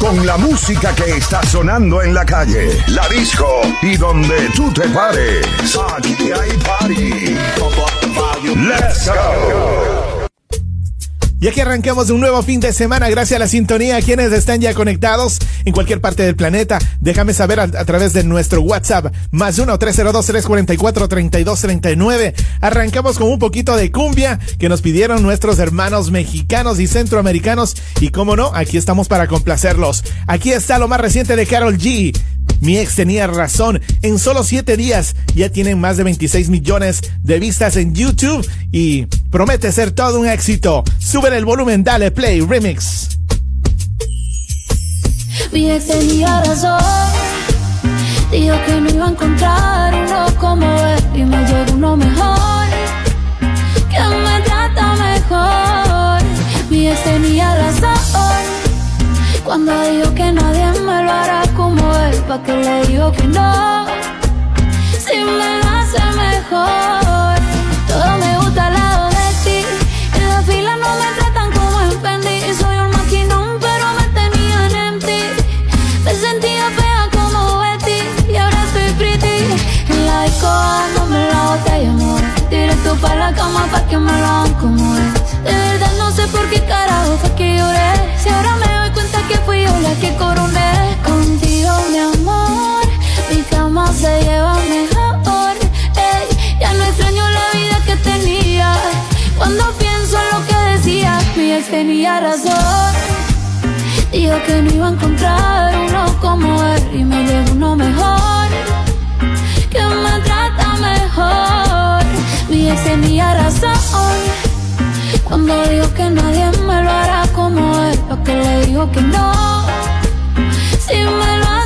Con la música que está sonando en la calle, la disco y donde tú te pares. Aquí hay party. Let's go. Y aquí arrancamos un nuevo fin de semana gracias a la sintonía quienes están ya conectados en cualquier parte del planeta. Déjame saber a, a través de nuestro WhatsApp más 1-302-344-3239. Arrancamos con un poquito de cumbia que nos pidieron nuestros hermanos mexicanos y centroamericanos. Y como no, aquí estamos para complacerlos. Aquí está lo más reciente de Carol G. Mi ex tenía razón. En solo 7 días ya tienen más de 26 millones de vistas en YouTube y promete ser todo un éxito. Sube el volumen, dale play, remix. Mi ex tenía razón. Dijo que no iba a encontrar uno como él y me llegó uno mejor. Que me trata mejor. Mi ex tenía razón. Cuando dijo que nadie me lo hará como él, pa' que le digo que no. Si me lo hace mejor. Todo me gusta al lado de ti. En la fila no me tratan como en Fendi. Soy un maquinón, pero me tenían en ti. Me sentía fea como Betty y ahora estoy pretty. En la disco dándome la botella, amor. Directo para la cama pa' que me lo hagan como es. De verdad no sé por qué carajo fue que lloré. Si ahora me que fui yo la que coroné. Contigo, mi amor, mi cama se lleva mejor. Ey, ya no extraño la vida que tenía. Cuando pienso en lo que decía, mi ex tenía razón. Dijo que no iba a encontrar uno como él y me llegó uno mejor, que me trata mejor. Mi ex tenía razón cuando dijo que nadie me lo hará como él, pa' que le digo que no, si me lo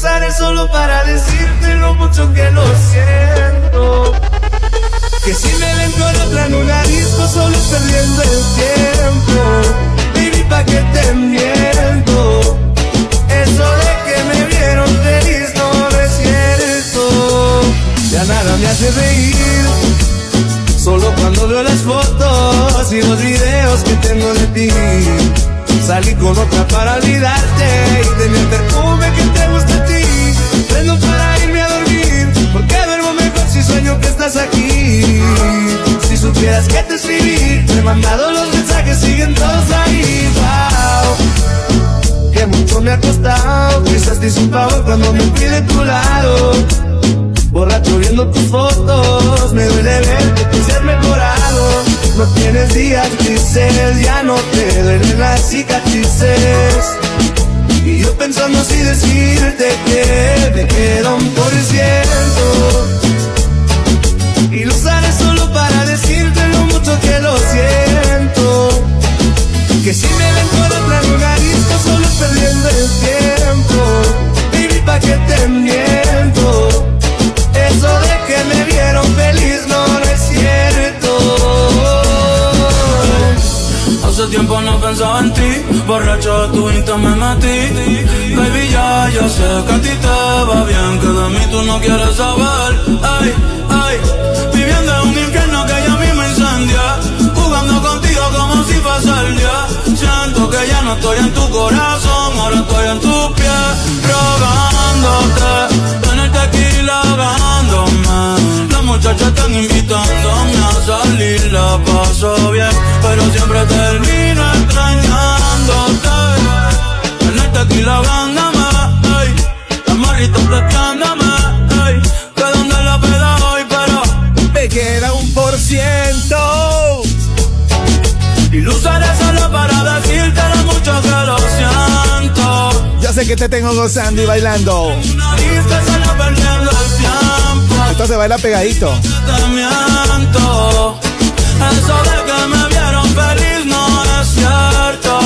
Usaré solo para decirte lo mucho que lo siento. Que si me ven con otra en una solo perdiendo el tiempo las cicatrices. Y yo pensando así decirte que me queda un tu insta me metí. Baby, ya, yo sé que a ti te va bien, que de mí tú no quieres saber. Ay, ay, viviendo en un infierno que ya a mí me incendia. Jugando contigo como si fuese el día. Siento que ya no estoy en tu corazón, ahora estoy en tus pies, rogándote. Tener tequila ahogándome. La muchacha muchachas están invitándome a salir, la paso bien, pero siempre termino extrañándote. En el tequila vándame, ey, las morritas prestándome, ey, que donde la peda hoy, pero me queda un por ciento. Y lo usaré solo para decirte lo mucho que lo siento. Yo sé que te tengo gozando y bailando. solo perdiendo el tiempo. Esto se baila pegadito. Te miento. Eso de que me vieron feliz no es cierto.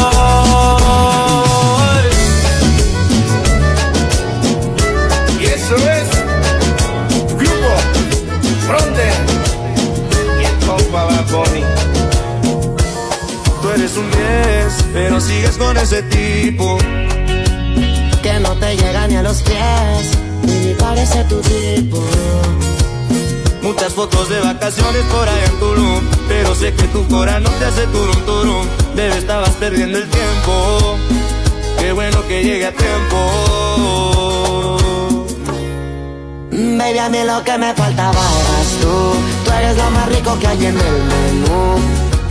Un 10, pero sigues con ese tipo. Que no te llega ni a los pies, ni parece tu tipo. Muchas fotos de vacaciones por ahí en Tulum Pero sé que tu corazón no te hace turum turum. Debe estabas perdiendo el tiempo. Qué bueno que llegue a tiempo. Baby, a mí lo que me faltaba eras tú. Tú eres lo más rico que hay en el menú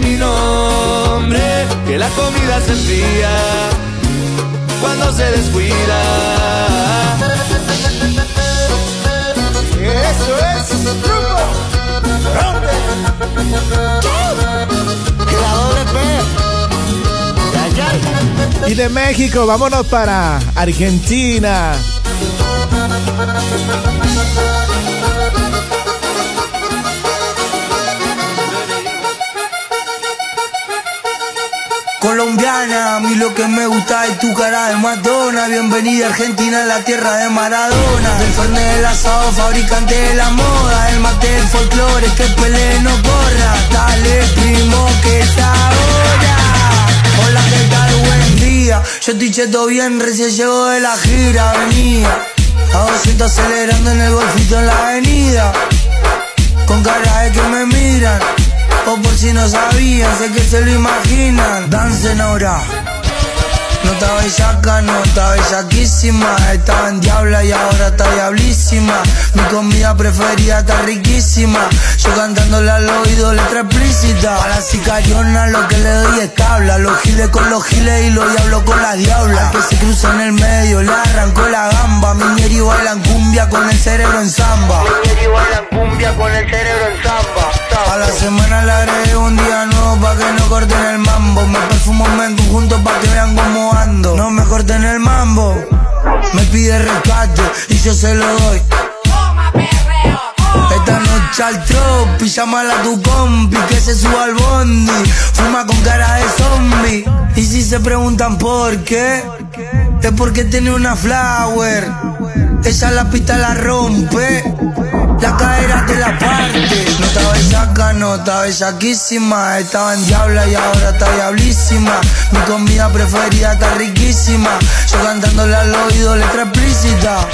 mi nombre. Que la comida se enfría cuando se descuida. Eso es. La doble P. Y de México, vámonos para Argentina. Colombiana, a mí lo que me gusta es tu cara de Madonna. Bienvenida a Argentina, la tierra de Maradona. Del Fernet del asado, fabricante de la moda. El mate del folclore, que pele no corra. Dale, primo, que está ahora. Hola, ¿qué tal? Buen día. Yo estoy cheto bien, recién llego de la gira, venía. A 200 acelerando en el golfito en la avenida. Con cara de que me miran. O por si no sabían, sé que se lo imaginan. Dancen ahora. No estaba bellaca, no estaba bellaquísima. Estaba en diabla y ahora está diablísima. Mi comida preferida está riquísima. Yo cantándole al oído letra explícita. A la sicariona lo que le doy es tabla. Los giles con los giles y los diablos con las diablas. Que se cruza en el medio, le arrancó la gamba. Miñeri bailan cumbia con el cerebro en samba. Miñeri bailan cumbia con el cerebro en samba. A la semana le agregué un día nuevo pa' que no corten el mambo. Me perfumo en conjunto pa' que vean cómo ando. No me corten el mambo. Me pide rescate y yo se lo doy. Esta noche al tropi, llámala a tu compi que se suba al bondi. Fuma con cara de zombie. Y si se preguntan por qué, es porque tiene una flower. Ella la pista la rompe. La cadera te la parte. No estaba bellaca, no estaba bellaquísima. Estaba en diabla y ahora está diablísima. Mi comida preferida está riquísima. Yo cantándole al oído letra explícita.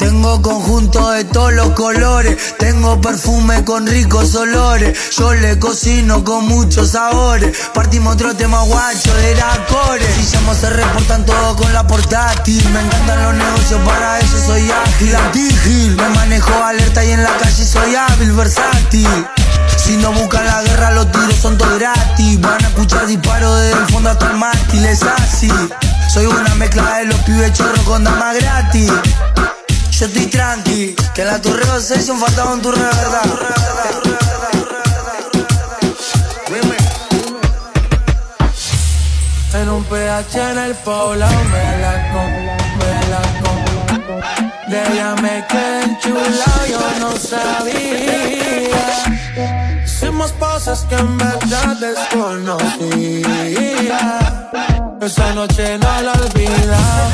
Tengo conjunto de todos los colores. Tengo perfume con ricos olores. Yo le cocino con muchos sabores. Partimos otro tema guacho de la core. Si llamo se reportan todo con la portátil. Me encantan los negocios, para eso soy ágil. Antigil, me manejo alerta y en la calle soy hábil, versátil. Si no buscan la guerra, los tiros son todos gratis. Van a escuchar disparos desde el fondo hasta el mástil, es así. Soy una mezcla de los pibes chorros con damas gratis. Yo estoy tranqui, que en la Torre Session faltaba un turno de verdad. En un PH en el poblado me la con, me la con. De ella me quedé enchulado, yo no sabía hicimos cosas que en verdad desconocía. Esa noche no la olvidaba.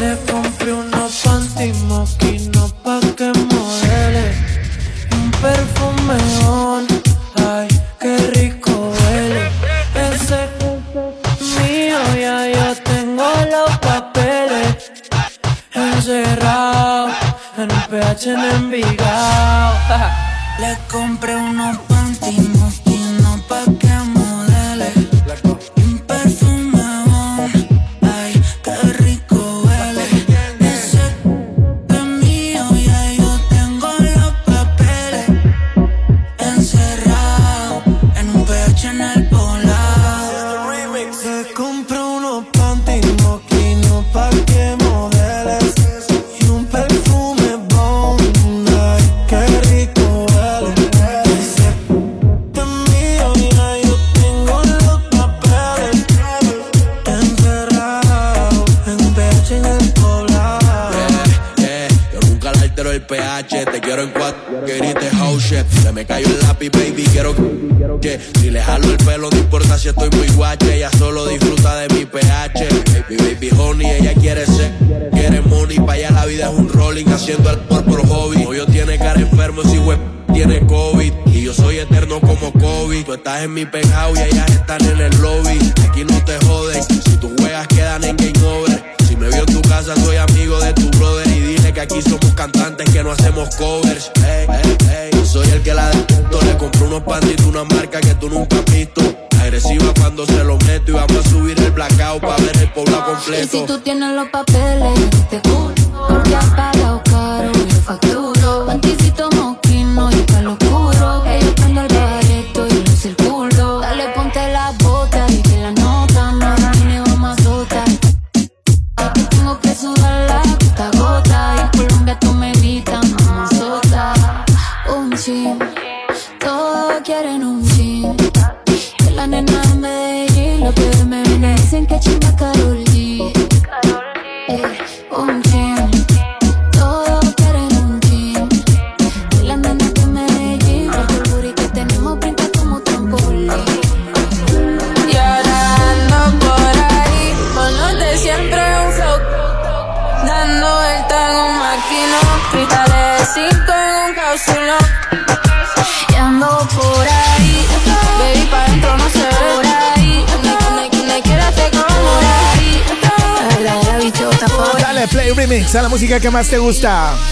Le compré unos panty moquinos pa' que modele. Un perfume on, ay, qué rico huele. Ese mío ya yo tengo los papeles. Encerrado en un PH en Envigado. Le compré unos style.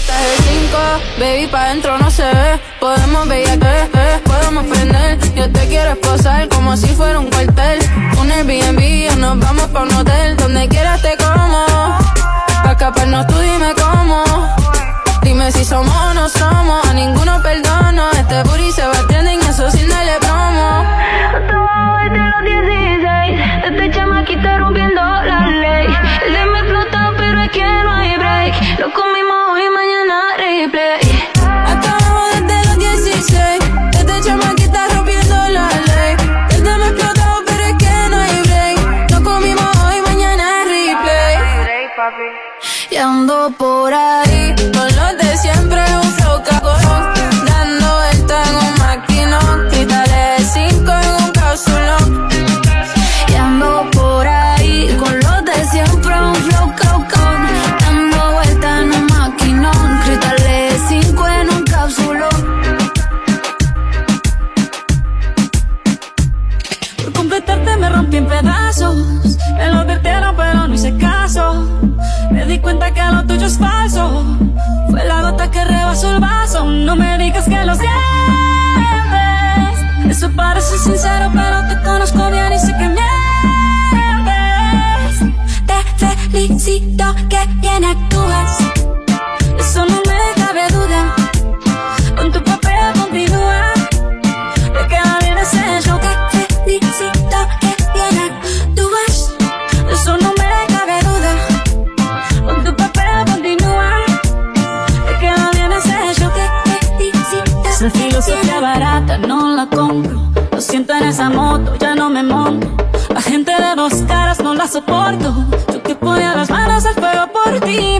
Y ando por ahí, con los de siempre, un flow cagón. Dando vuelta en un maquinón, cristales de cinco en un cápsulón. Y ando por ahí, con los de siempre, un flow cagón. Dando vuelta en un maquinón, cristales de cinco en un cápsulón. Por completarte me rompí en pedazos, me lo advirtieron pero no hice caso cuenta que lo tuyo es falso. Fue la gota que rebasó el vaso. No me digas que lo sientes. Eso parece sincero, pero te conozco bien y sé que mientes. Te felicito que bien actúas. filosofía barata no la compro. Lo siento en esa moto, ya no me monto. La gente de dos caras no la soporto. Yo que ponía las manos al fuego por ti.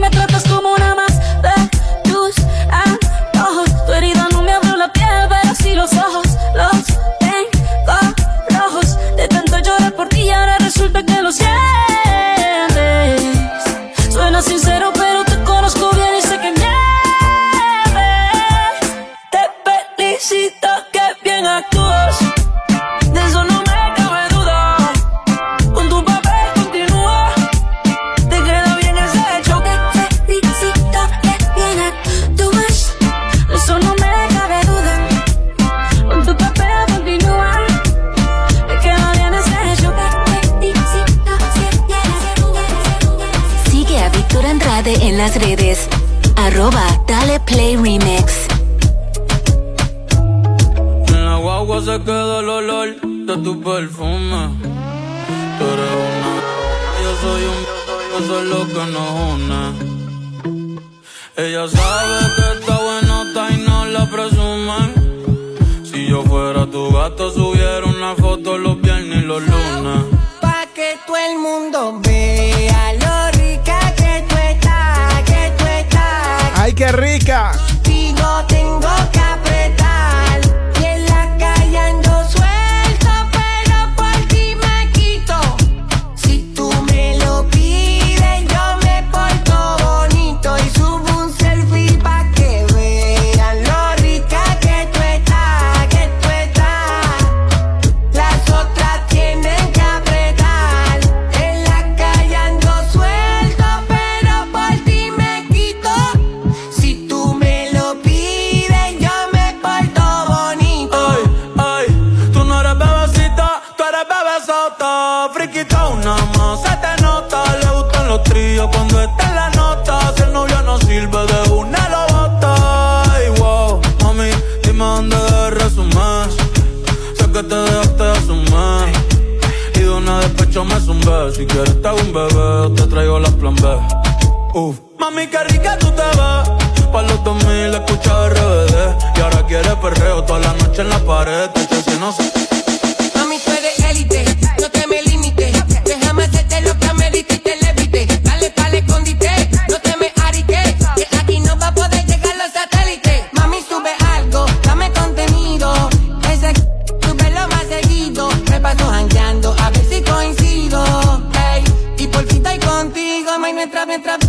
Play Remix. En la guagua se queda el olor de tu perfume. Tú eres una. Yo soy un. Eso es lo que nos une. Ella sabe que está buena y no la presumen. Si yo fuera tu gato, subiera una foto los viernes y los lunes. Pa' que todo el mundo vea qué rica! Que te dejaste de asumir. Y de una despecho me zumbé. Si quieres te hago un bebé, te traigo la plan B. Uf. Mami, qué rica tú te ves. Pa' los 2000 escucha RBD. Y ahora quieres perreo toda la noche en la pared. Te si no sé. Mami, tú eres élite, no te me mientras, mientras.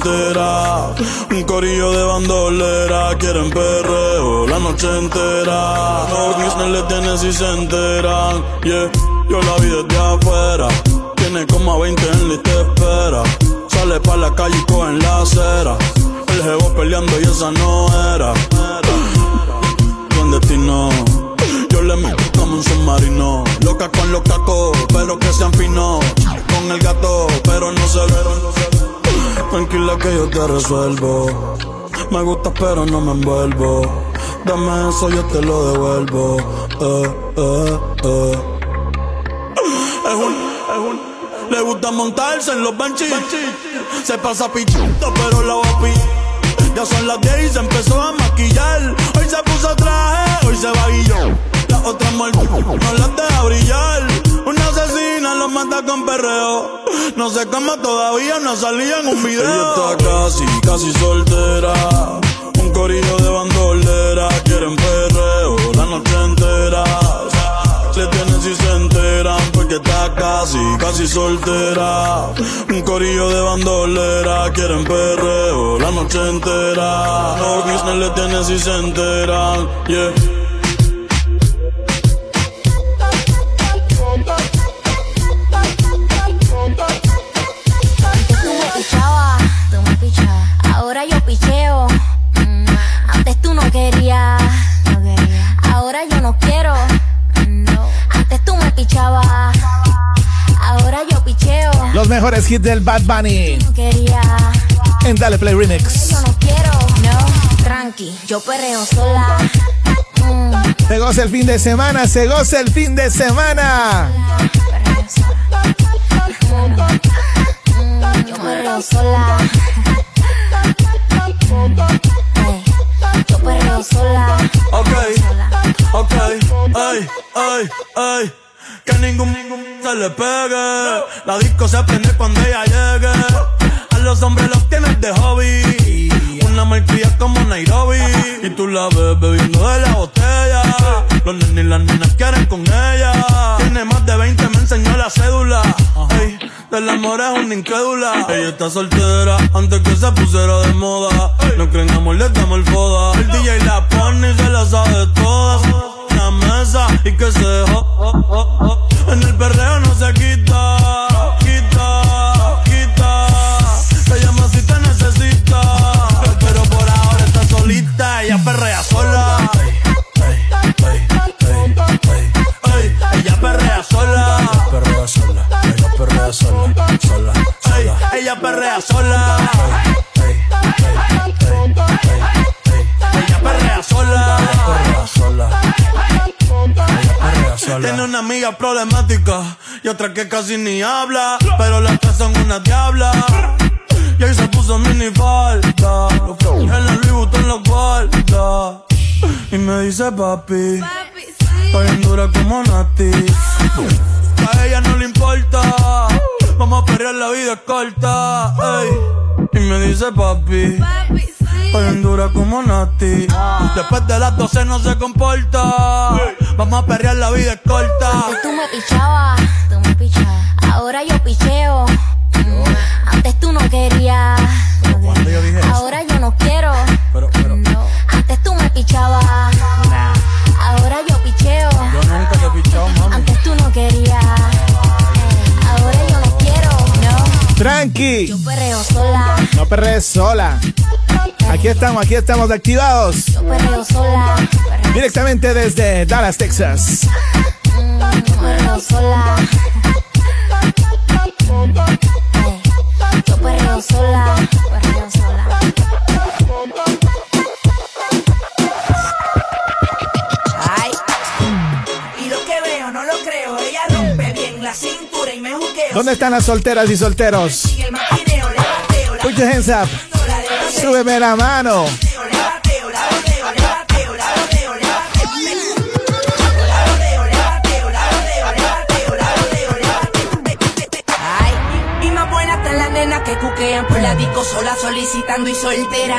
Soltera. Un corillo de bandolera. Quieren perreo la noche entera. Business le tienen si se enteran. Yeah, yo la vi desde afuera. Tiene como a 20 en de espera. Sale pa' la calle y coge en la acera. El jevo peleando y esa no era. Con destino. Yo le meto como un submarino. Loca con los cacos, pero que sean finos. Con el gato, pero no se ve. Tranquila que yo te resuelvo. Me gusta, pero no me envuelvo. Dame eso, yo te lo devuelvo. Eh, eh, eh. Es un, es un. Le gusta montarse en los benches. Se pasa pichito, pero la papi. Ya son las 10 y se empezó a maquillar. Hoy se puso traje, hoy se va otra muerte no las deja brillar. Una asesina lo mata con perreo. No sé cómo todavía no salía en un video. Ella está casi, casi soltera. Un corillo de bandolera. Quieren perreo la noche entera. Le tienen si se enteran porque está casi, casi soltera. Un corillo de bandolera, quieren perreo la noche entera. Los business le tienen si se enteran, yeah. No querías. Ahora yo no quiero. Antes tú me pichabas. Ahora yo picheo. Los mejores hits del Bad Bunny No quería. en Dale Play Remix. Yo no quiero. No, tranqui. Yo perreo sola. Mm, Se goza el fin de semana, se goza el fin de semana. perreo sola. Mm, Yo perreo sola. Ey, Ok, ok, ay, ay, ay. Que ningún se le pegue. La disco se prende cuando ella llegue. A los hombres los tienes de hobby una malcria como Nairobi. Y tú la ves bebiendo de la botella. Los nenes y las nenas quieren con ella. Tiene más de 20, me enseñó la cédula. Ey, del amor es una incrédula. Ella está soltera antes que se pusiera de moda. No creen amor, le damos el foda. El DJ la pone y se la sabe todas. La mesa y que se dejó. En el perreo no se. Quita, ella perrea sola. Ella perrea sola. Perrea sola. Ella perrea sola. Tiene una amiga problemática y otra que casi ni habla. Pero las tres son una diabla. Y ahí se puso mini falta. En la Louis Vuitton lo guarda. Y me dice papi. Estoy en dura como Nati. A ella no le importa. Vamos a perrear, la vida es corta. ey. Y me dice papi. Estoy en dura como Nati. Después de las 12 no se comporta. Vamos a perrear, la vida es corta. Antes tú me pichabas, tú me pichabas. Ahora yo picheo. Antes tú no querías. Cuando yo dije eso. Ahora yo no quiero. Pero, pero, Antes tú me pichabas. Ahora yo picheo. yo nunca te he pichado, mami. Antes tú no querías. Tranqui, Yo perreo sola. no perrees sola. Aquí estamos, aquí estamos activados. Yo perreo sola. Perreo, Directamente desde Dallas, Texas. perreo sola. Yo perreo sola. Perreo sola. ¿Dónde están las solteras y solteros? Put your hands up. Súbeme la mano. y más buena está la nena que cuquean por la disco sola solicitando y soltera,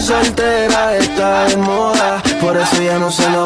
Soltera está de moda, por eso ella no se enamora.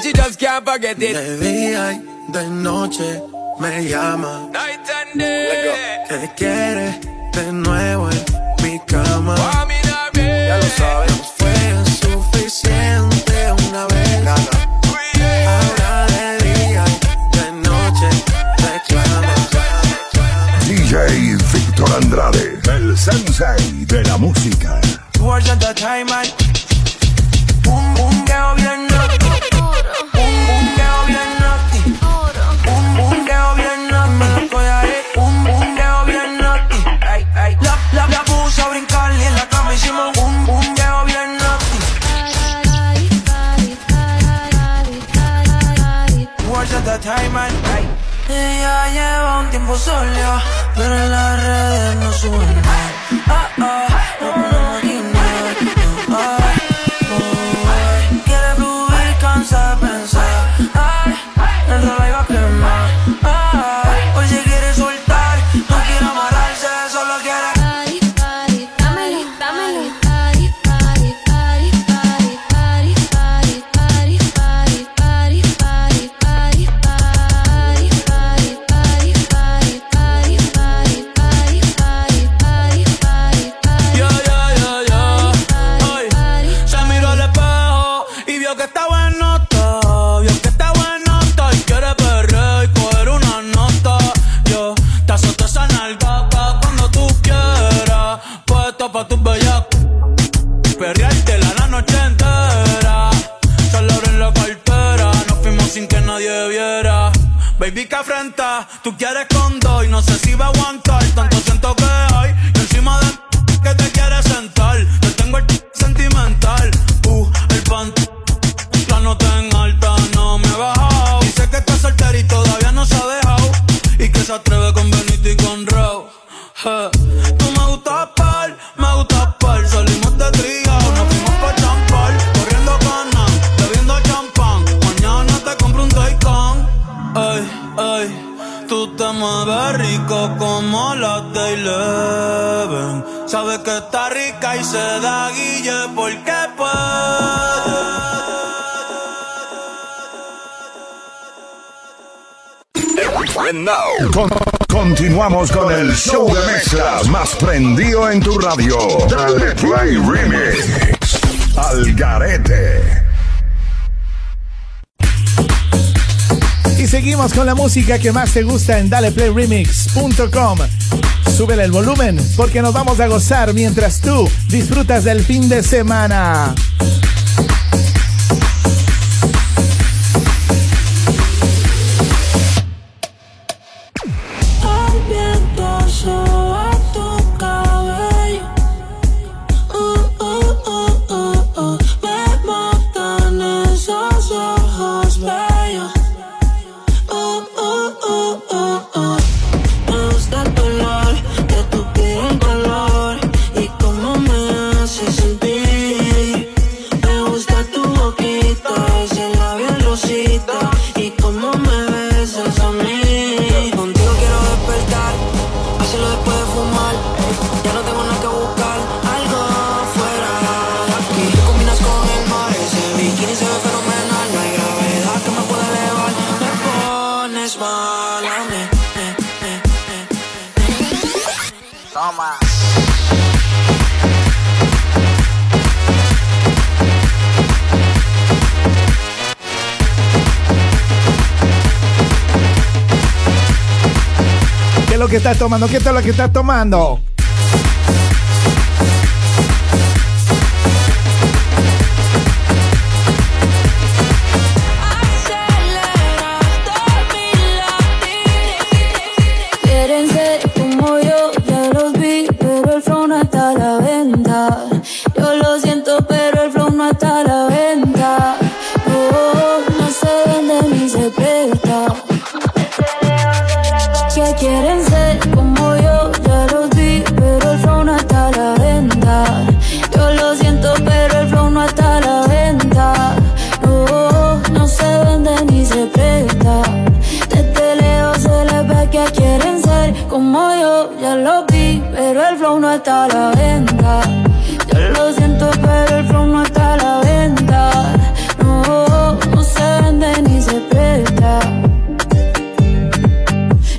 Said she just can't forget it. De día y de noche me llama. Night and day. Que quiere de nuevo en mi cama. Ya lo sabes. No fue suficiente una vez. Ahora de día y de noche reclama. DJ Víctor Andrade, el sensei de la música. Towards the time man. Boom boom girl bien lleva un tiempo sola, pero en las redes no sube nada. Ah, en tu radio. Dale Play Remix. Al Garete. Y seguimos con la música que más te gusta en daleplayremix.com. Súbele el volumen porque nos vamos a gozar mientras tú disfrutas del fin de semana. Tomando? ¿Qué es lo que estás tomando? Está a la venta. Yo lo siento, pero el flow no está a la venta. No, no se vende ni se presta.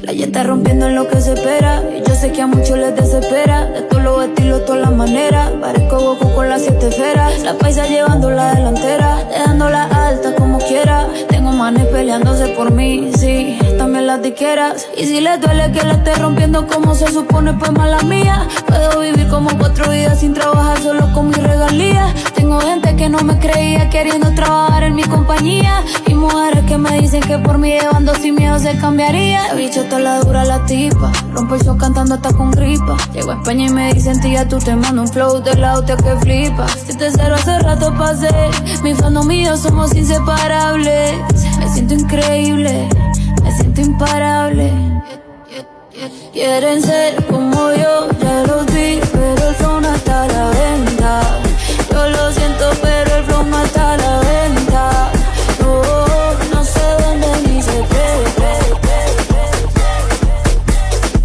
La está rompiendo en lo que se espera. Y yo sé que a muchos les desespera. De todos los estilos, todas las maneras. Parezco Goku con las siete esferas. La paisa llevando la delantera. Dejándola alta como quiera. Manes peleándose por mí, sí. También las diqueras. Y si les duele que la esté rompiendo como se supone, pues mala mía. Puedo vivir como cuatro vidas sin trabajar solo con mis regalías. Tengo gente que no me creía queriendo trabajar en mi compañía. Y mujeres que me dicen que por mí llevando sin miedo se cambiaría. bicho la dura la tipa. Rompo el show cantando hasta con gripa. Llego a España y me dicen, tía, tú te mando un flow de la hostia que flipa. Si te cero hace rato pasé. Mi fandom mío somos inseparables. Me siento increíble, me siento imparable. Quieren ser como yo, ya los vi, pero el flow no está a la venta. Pero la venta. Ni se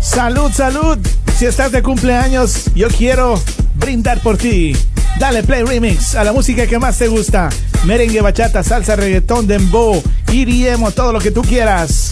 Salud, salud. Si estás de cumpleaños, yo quiero brindar por ti. Dale play remix a la música que más te gusta. Merengue, bachata, salsa, reggaetón, dembow, iriemo, todo lo que tú quieras.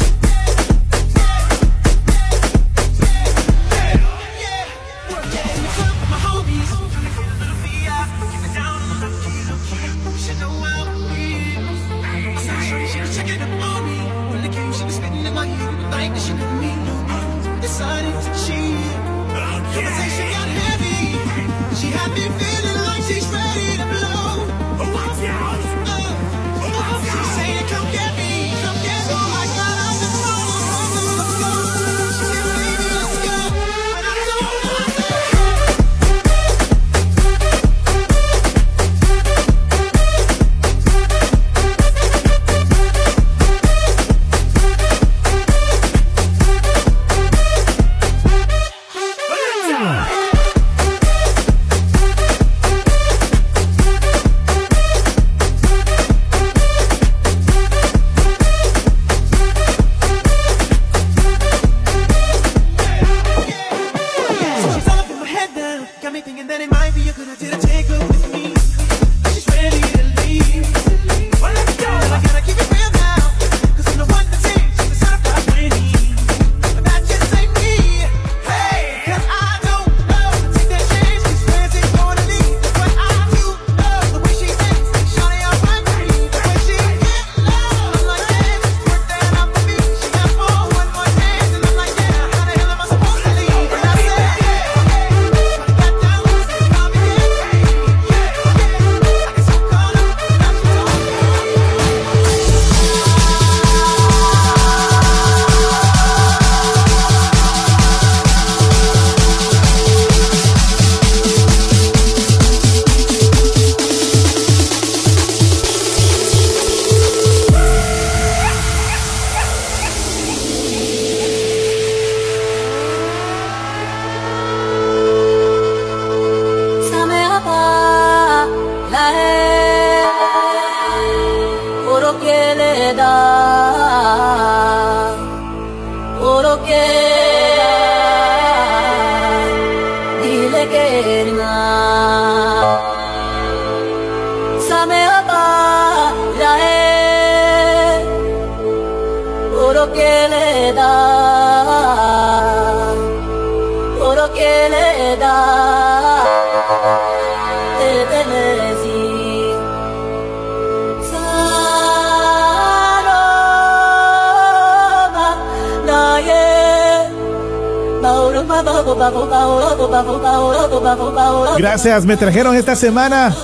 Me trajeron esta semana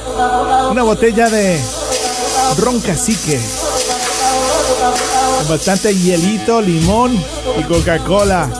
una botella de ron cacique. Con bastante hielito, limón y Coca-Cola.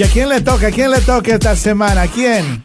¿Y a quién le toca? ¿A quién le toca esta semana? ¿A quién?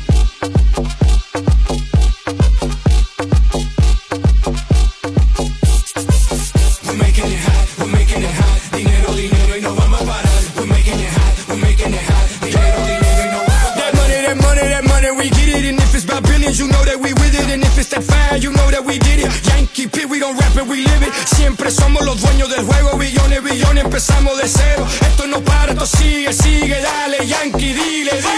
los dueños del juego, billones, billones, empezamos de cero. Esto no para, esto sigue, sigue, dale, Yankee, dile, dile.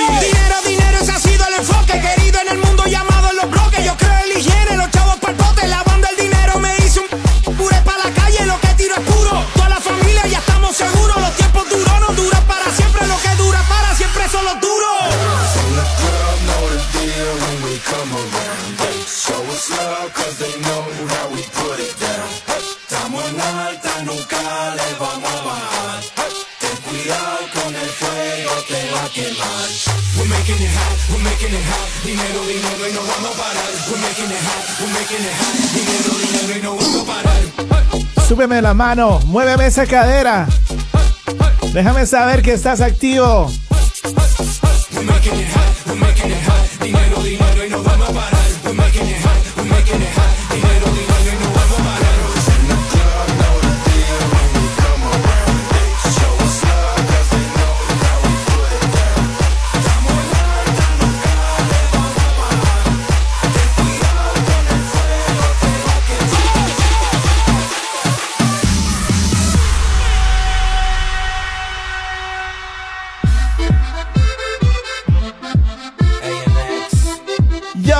La mano, muéveme esa cadera. Déjame saber que estás activo.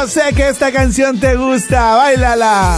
Sé que esta canción te gusta, bailala.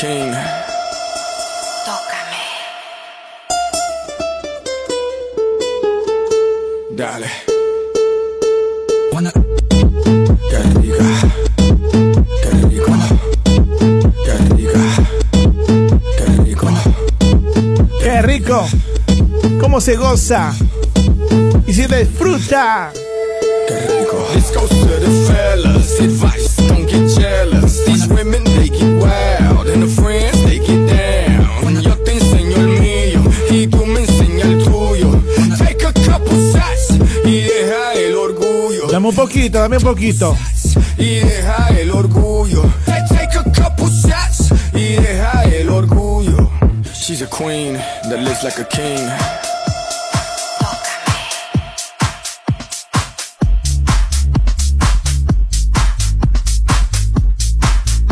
king. Dale. Qué rica. Qué rico. Qué rica. Qué rico. ¡Qué rico! ¿Cómo se goza? Y se disfruta. This goes to the fellas. Advice, don't get jealous. These women, un poquito, dame un poquito. Y deja el orgullo. Take a couple shots y deja el orgullo. She's a queen that lives like a king.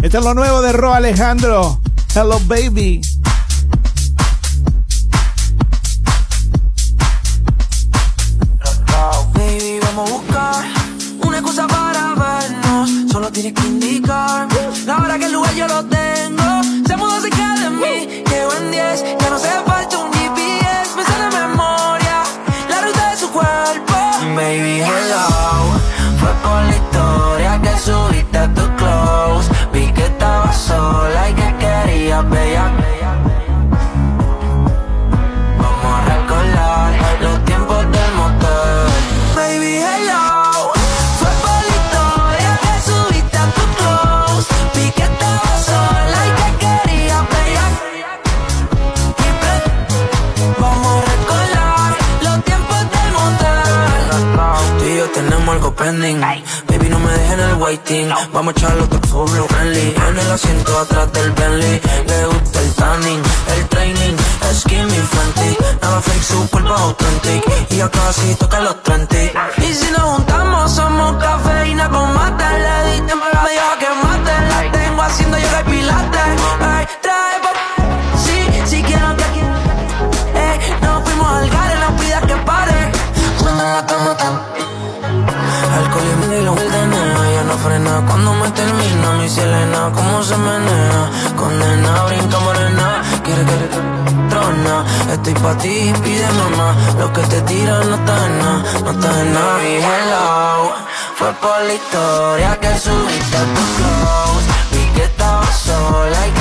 Esto es lo nuevo de Ro Alejandro. Hello, baby. Baby, Vamos a echarlo otro full friendly. En el asiento atrás del Bentley. Le gusta el tanning, el training. Skinny Fenty. Nada fake, su cuerpo authentic. Y ya casi toca los 30. Y si nos juntamos, somos cafeína con mate. Le diste me dijo que mate. La tengo haciendo yoga y pilates. Ay, trae pa... Sí, si quiero que... Ey, nos fuimos al gare, no pidas que pare. Cuando la cama tan... Alcohol y y lo nena. Ya no frena cuando me termina. Mi Selena, cómo se menea Condena, brinca morena. Quiere que le trona. Estoy pa' ti, pide mamá. Lo que te tiran no está en nada No está en nada. Y hello Fue por la historia que subiste a tu close. Vi que estabas sola y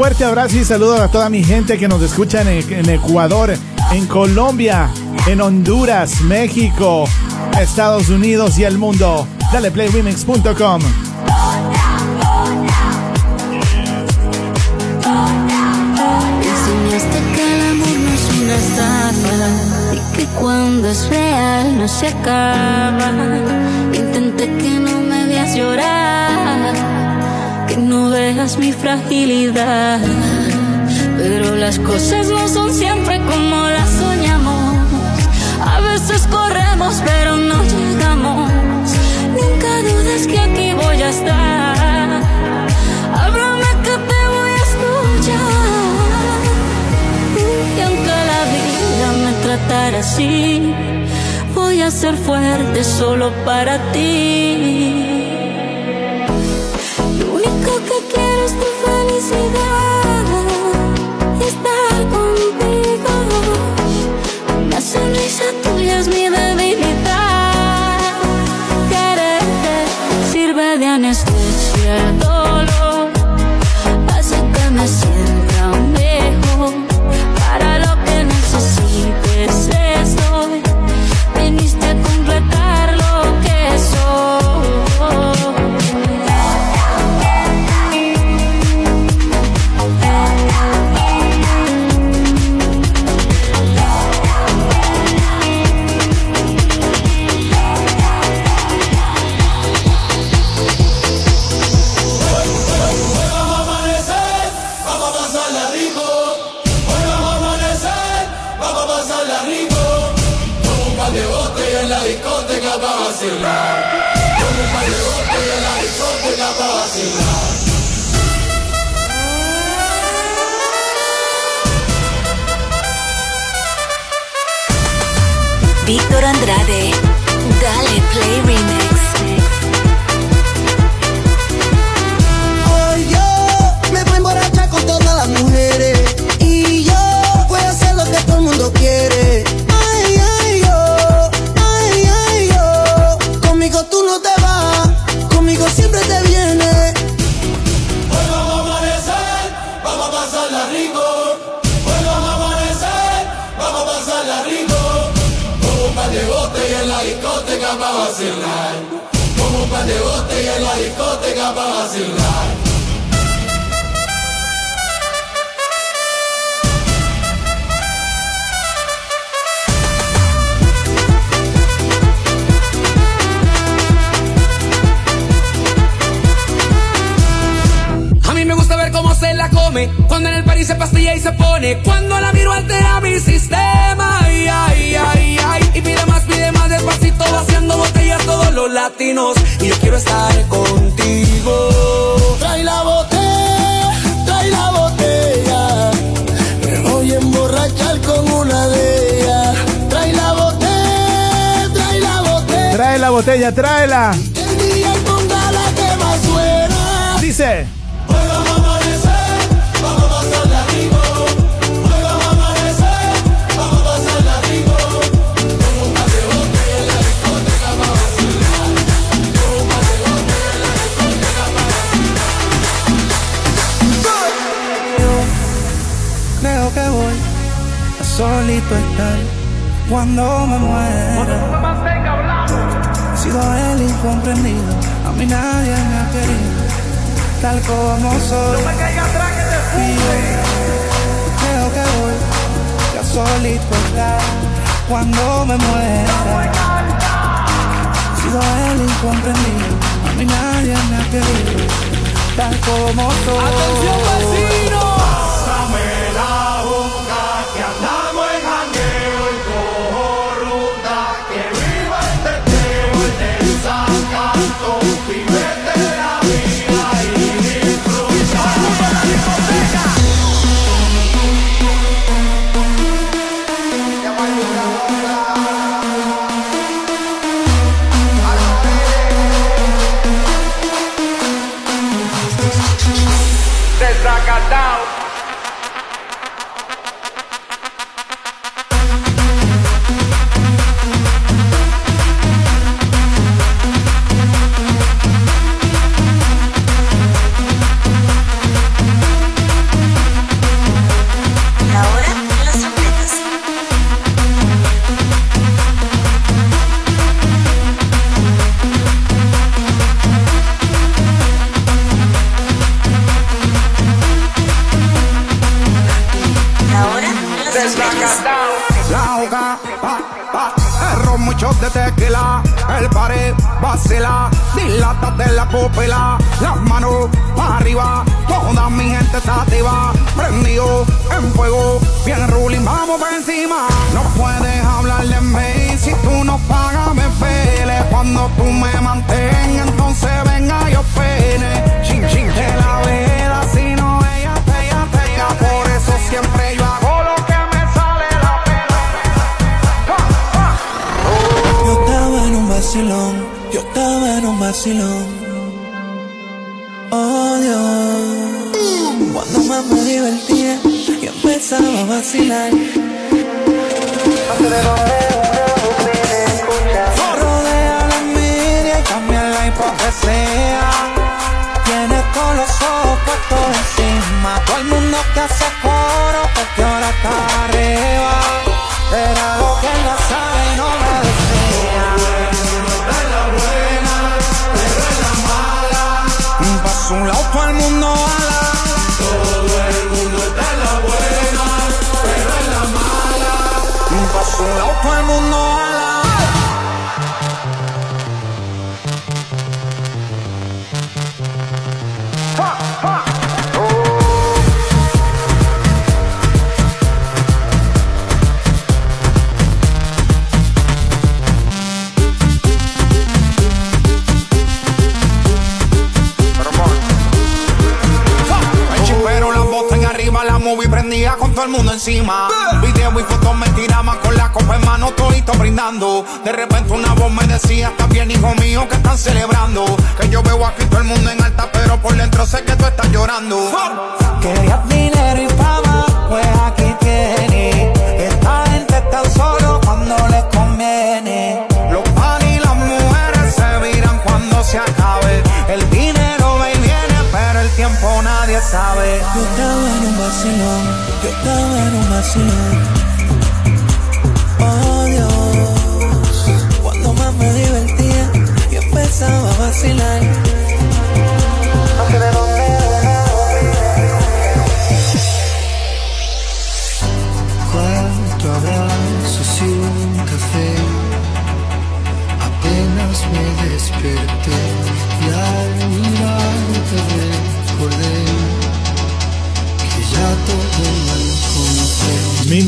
fuerte abrazo y saludo a toda mi gente que nos escucha en, en Ecuador, en Colombia, en Honduras, México, Estados Unidos y el mundo. Dale playremix.com. no veas mi fragilidad. Pero las cosas no son siempre como las soñamos. A veces corremos, pero no llegamos. Nunca dudes que aquí voy a estar. Háblame que te voy a escuchar. Y aunque la vida me tratara así, voy a ser fuerte solo para ti. Tu felicidad está contigo. Una sonrisa tuya es mi debilidad. Quererte sirve de anestesia y dolor. Pase que me siento. Andrade. Dale Play Remix. pegar balas e vacilar. el party se pastilla y se pone. Cuando la miro altera mi sistema. Ay, ay, ay, ay. Y pide más, pide más despacito, vaciando botellas todos los latinos. Y yo quiero estar contigo. Trae la botella, trae la botella. Me voy a emborrachar con una de ellas. Trae la botella, trae la botella. Trae la botella, tráela. El día ponga la que más suena. Dice. tú estar cuando me muera. Sido el incomprendido, a mí nadie me ha querido, tal como soy. No me caiga atrás que te y yo creo que voy ya solito estar cuando me muera. Sido el incomprendido, a mí nadie me ha querido, tal como soy. ¡Atención, vecino!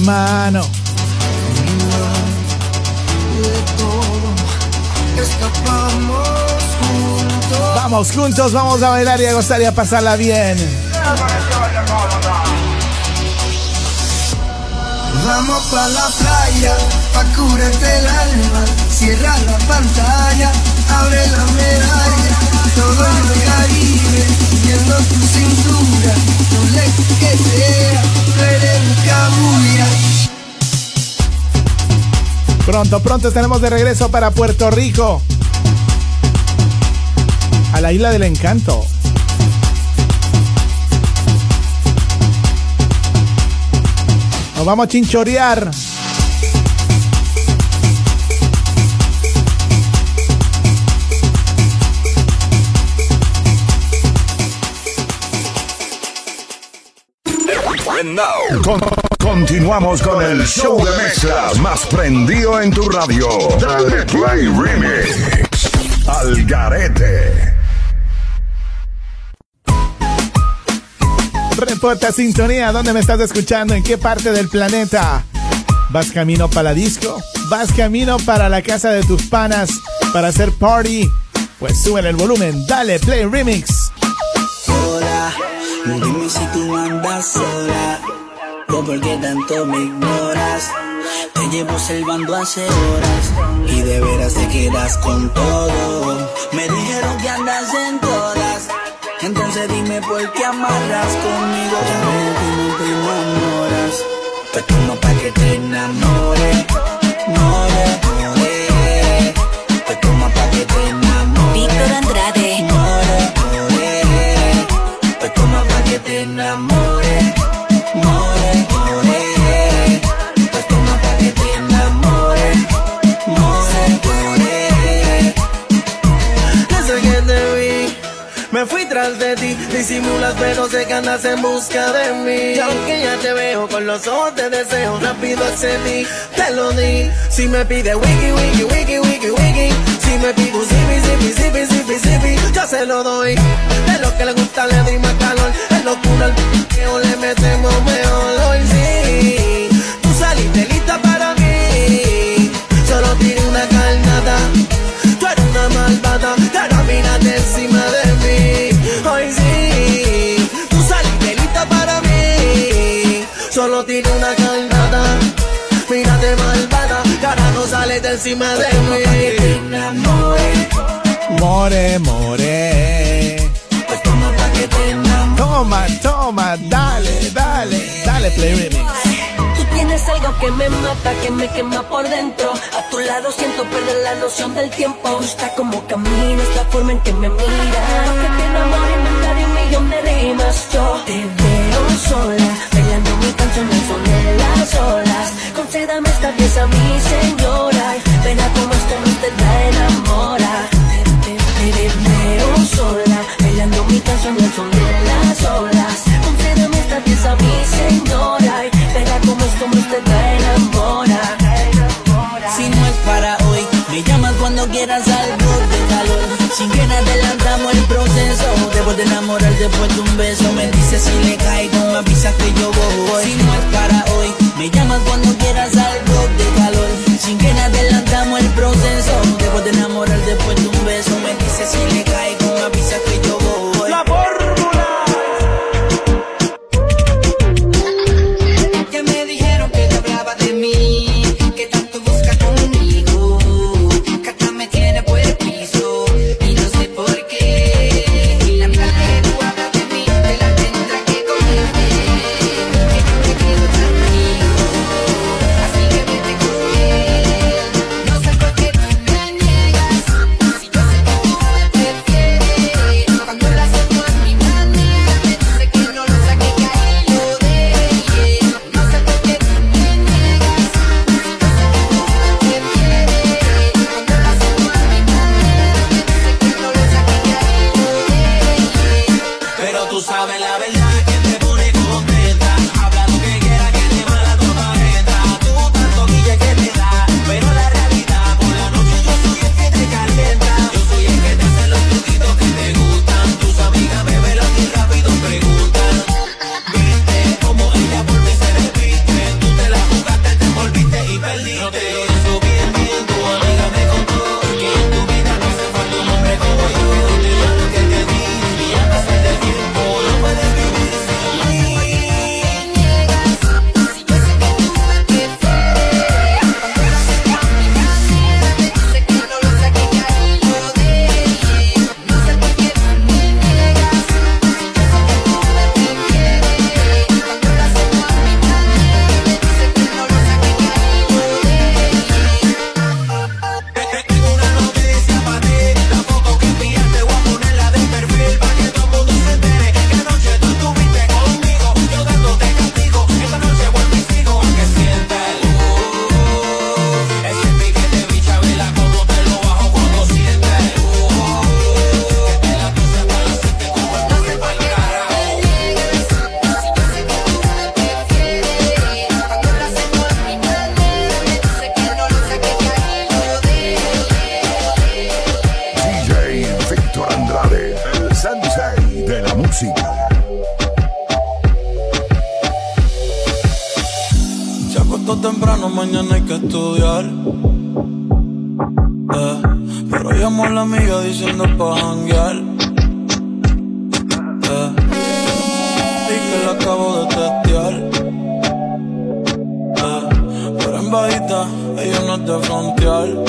Mano. Vamos juntos, vamos a bailar y a gozar y a pasarla bien. Vamos pa' la playa, pa' curarte el alma. Cierra la pantalla, abre la medalla. Todo en Pronto, pronto estaremos de regreso para Puerto Rico. A la isla del encanto. Nos vamos a chinchorear. Con- continuamos con el show de mezclas más prendido en tu radio. Dale Play Remix. Al Garete. Reporta sintonía, ¿dónde me estás escuchando? ¿En qué parte del planeta? ¿Vas camino para la disco? ¿Vas camino para la casa de tus panas para hacer party? Pues suben el volumen, dale play remix. No dime si tú andas sola o por qué tanto me ignoras. Te llevo observando hace horas y de veras te quedas con todo. Me dijeron que andas en todas, entonces dime por qué amarras conmigo. Ya no te enamoras, pues tú no pa' que te enamores. More, more, pues toma pa' que te enamores. Víctor Andrade. Pa' tras de ti. Disimulas, pero sé que andas en busca de mí. Y aunque ya te veo con los ojos de deseo, rápido accedí, te lo di. Si me pide wiki, wiki, wiki, wiki, wiki. Si me pide un zipi, zipi, zipi, zipi, zipi, yo se lo doy. De lo que le gusta le di más calor. Es locura el piqueo, le metemos mejor. Hoy sí, tú saliste lista para mí. Solo tiré una carnada. Tú eres una malvada, tiene una calmada. Mírate malvada, cara no sale de encima de mí. Que more, more. Pues toma pa' que te. Toma, toma, dale, dale, dale, play remix tienes algo que me mata, que me quema por dentro. A tu lado siento perder la noción del tiempo. Me gusta como caminas, la forma en que me miras. Porque te enamoré, inventaré un millón de rimas. Yo te si le caigo, que yo voy. Si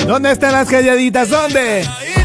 ¿Dónde están las calladitas? ¿Dónde? El.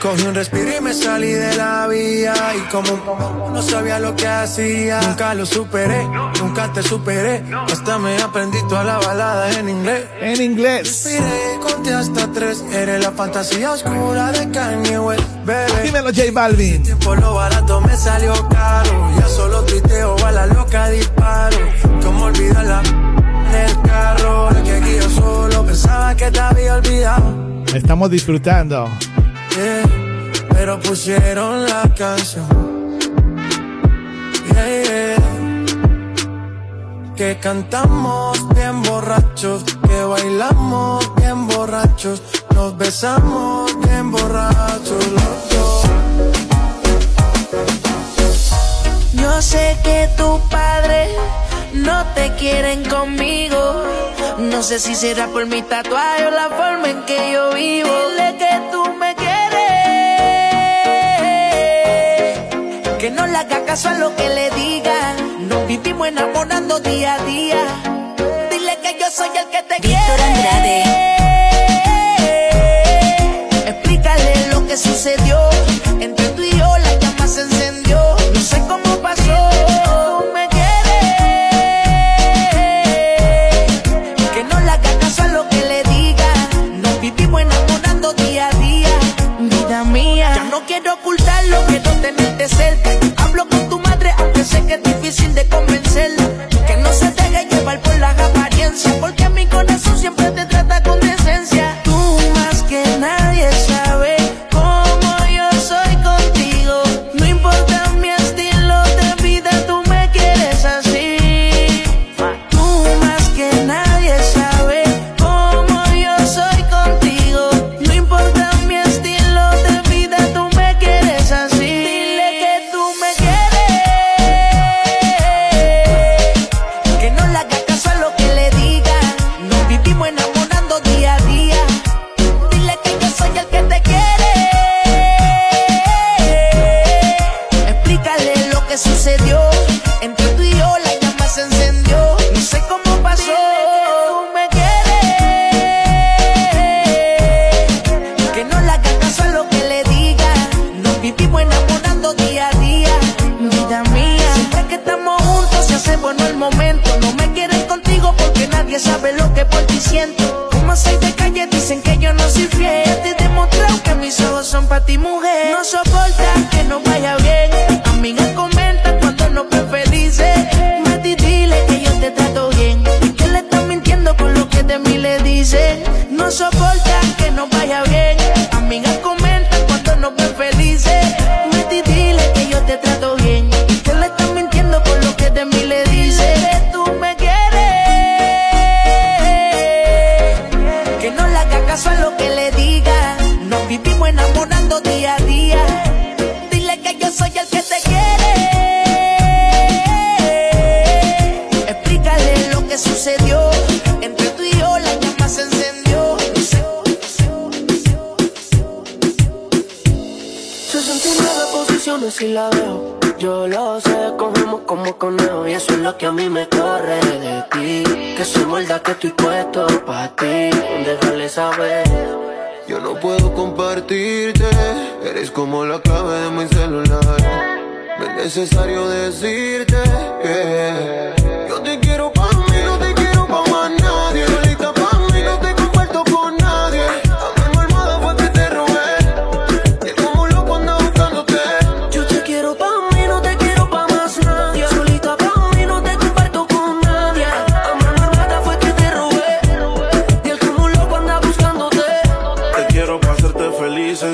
Cogí un respiro y me salí de la vía. Y como un no sabía lo que hacía. Nunca lo superé, nunca te superé. Hasta me aprendí toda la balada en inglés. En inglés. Respiré, conté hasta tres. Eres la fantasía oscura de Kanye West, bebé. Dímelo, J Balvin. El tiempo lo barato me salió caro. Ya solo triteo, a la loca disparo. Como olvidarla en el carro. La que guío solo pensaba que te había olvidado. Estamos disfrutando. Pero pusieron la canción. Yeah. Que cantamos bien borrachos, que bailamos bien borrachos, nos besamos bien borrachos. Yo sé que tu padre no te quieren conmigo. No sé si será por mi tatuaje o la forma en que yo vivo. Dile que tú no le haga caso a lo que le diga. Nos vivimos enamorando día a día. Dile que yo soy el que te quiere. Víctor Andrade. gracia porque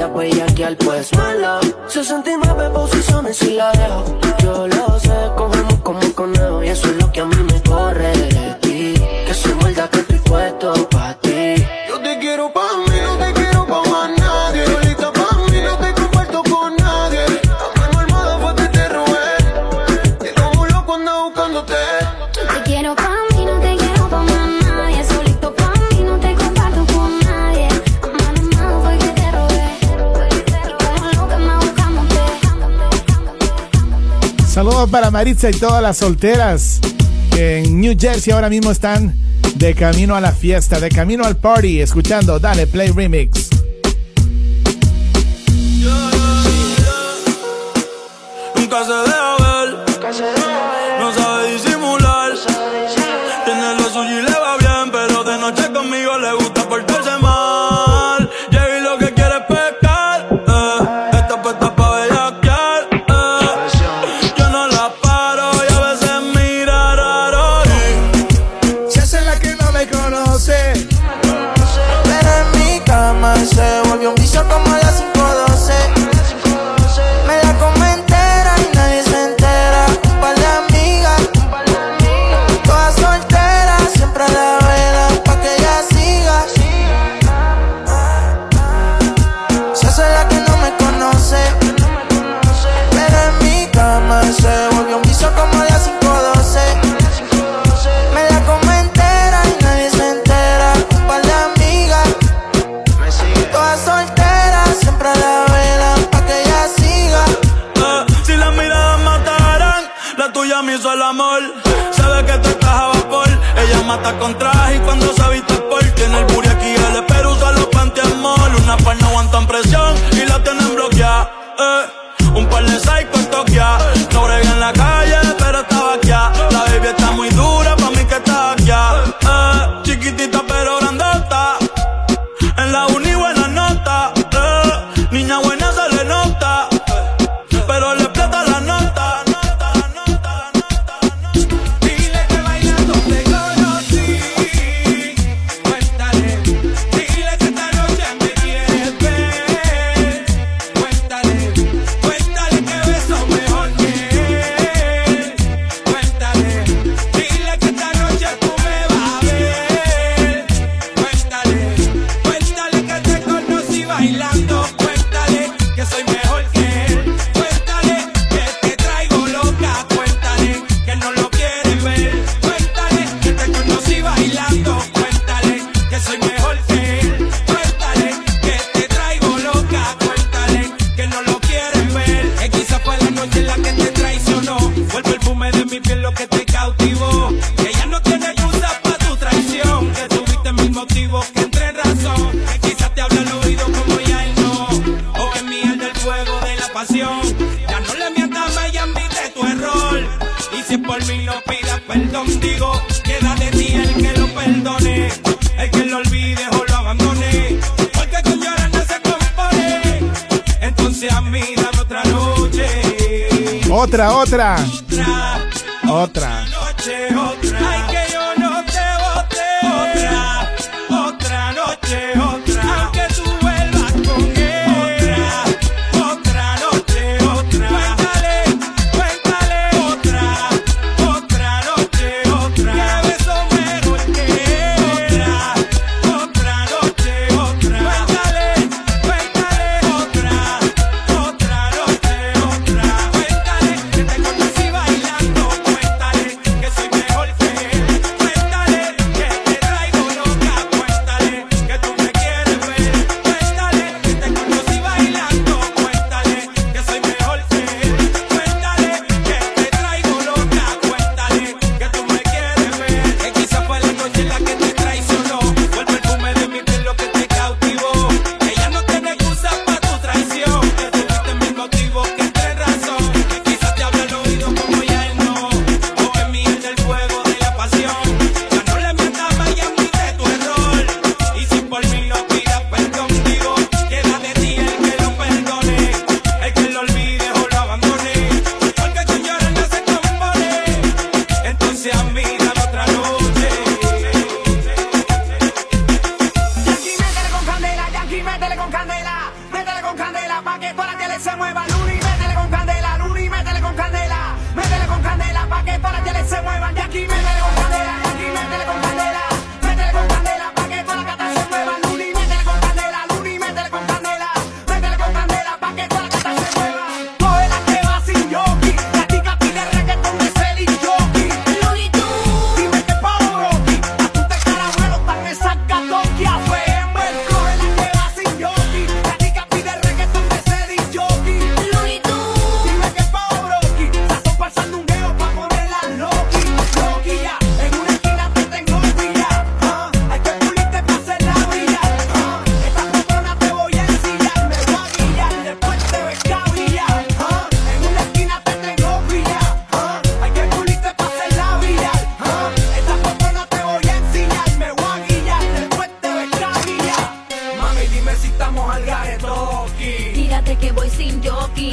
ella pues al pues mala. 69 posiciones y la dejo. Yo lo sé, cogemos como conejo y eso es lo que a mí me corre ti. Que soy muerda que estoy puesto pa Para Maritza y todas las solteras que en New Jersey ahora mismo están de camino a la fiesta, de camino al party, escuchando Dale Play Remix.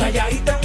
Calladita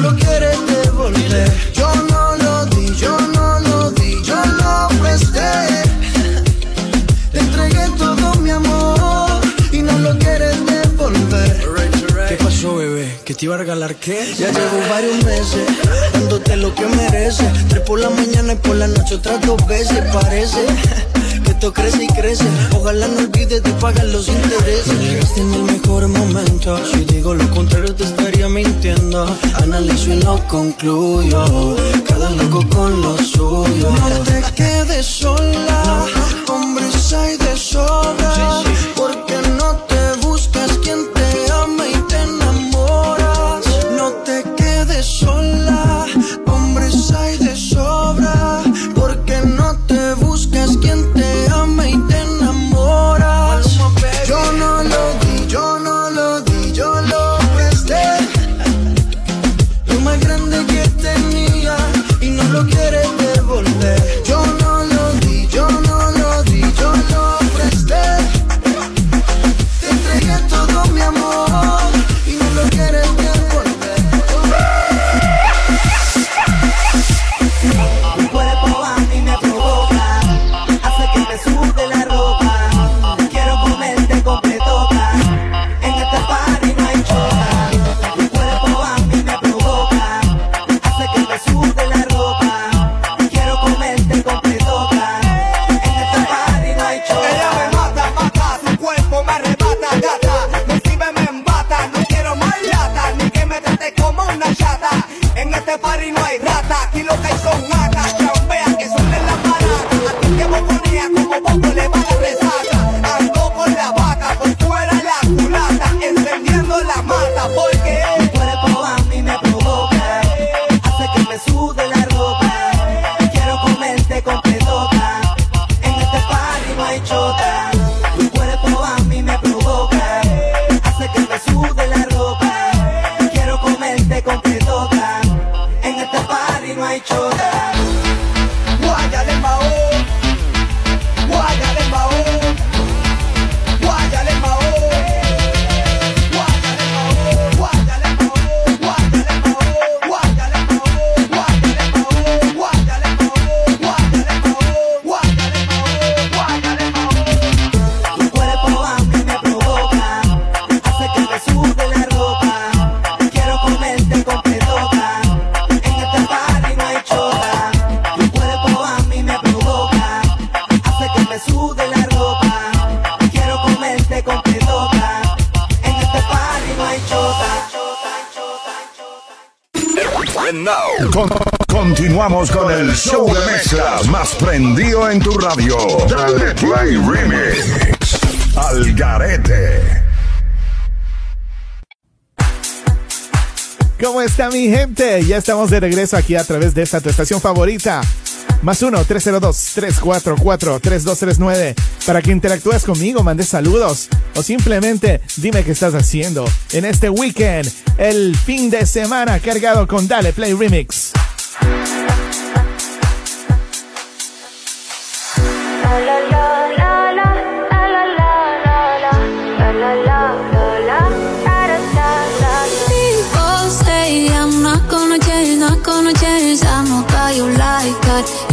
lo quieres devolver. Yo no lo di, yo no lo di, yo lo presté. Te entregué todo mi amor y no lo quieres devolver. ¿Qué pasó, bebé? ¿Que te iba a regalar qué? Ya llevo varios meses dándote lo que mereces. Tres por la mañana y por la noche otras dos veces parece crece y crece. Ojalá no olvides de pagar los intereses. Llegaste en el mejor momento. Si digo lo contrario, te estaría mintiendo. Analizo y lo concluyo. Cada loco con lo suyo. No te quedes sola, hombres hay de sobra. mi gente? Ya estamos de regreso aquí a través de esta tu estación favorita. Más 1-302-344-3239 para que interactúes conmigo, mandes saludos o simplemente dime qué estás haciendo en este weekend, el fin de semana cargado con Dale Play Remix.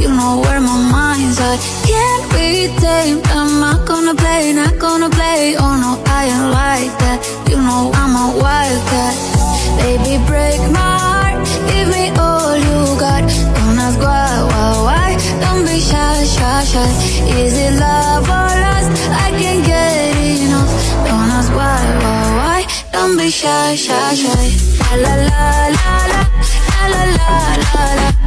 You know where my mind's at. Can't be tamed. I'm not gonna play, not gonna play. Oh no, I ain't like that. You know I'm a wildcat. Baby, break my heart. Give me all you got. Don't ask why, why, why. Don't be shy, shy, shy. Is it love or lust? I can't get enough. Don't ask why, why, why. Don't be shy, shy, shy. La la la la la la la la la.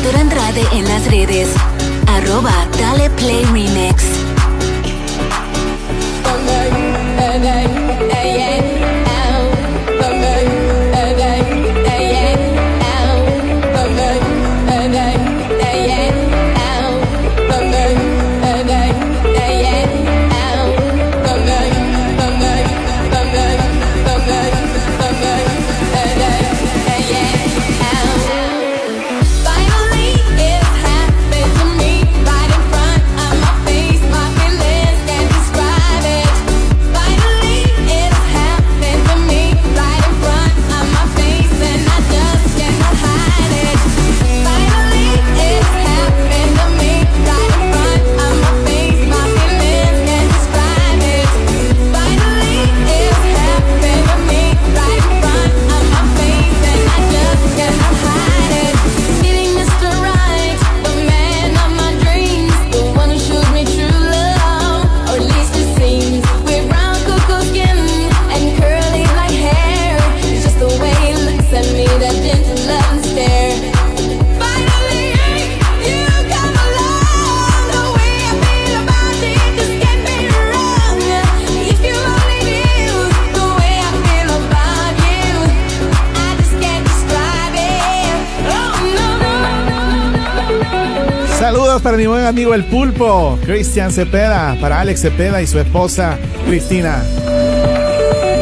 Héctor Andrade en las redes. Arroba Dale Play Remix. Saludos para mi buen amigo el pulpo, Cristian Cepeda, para Alex Cepeda y su esposa, Cristina.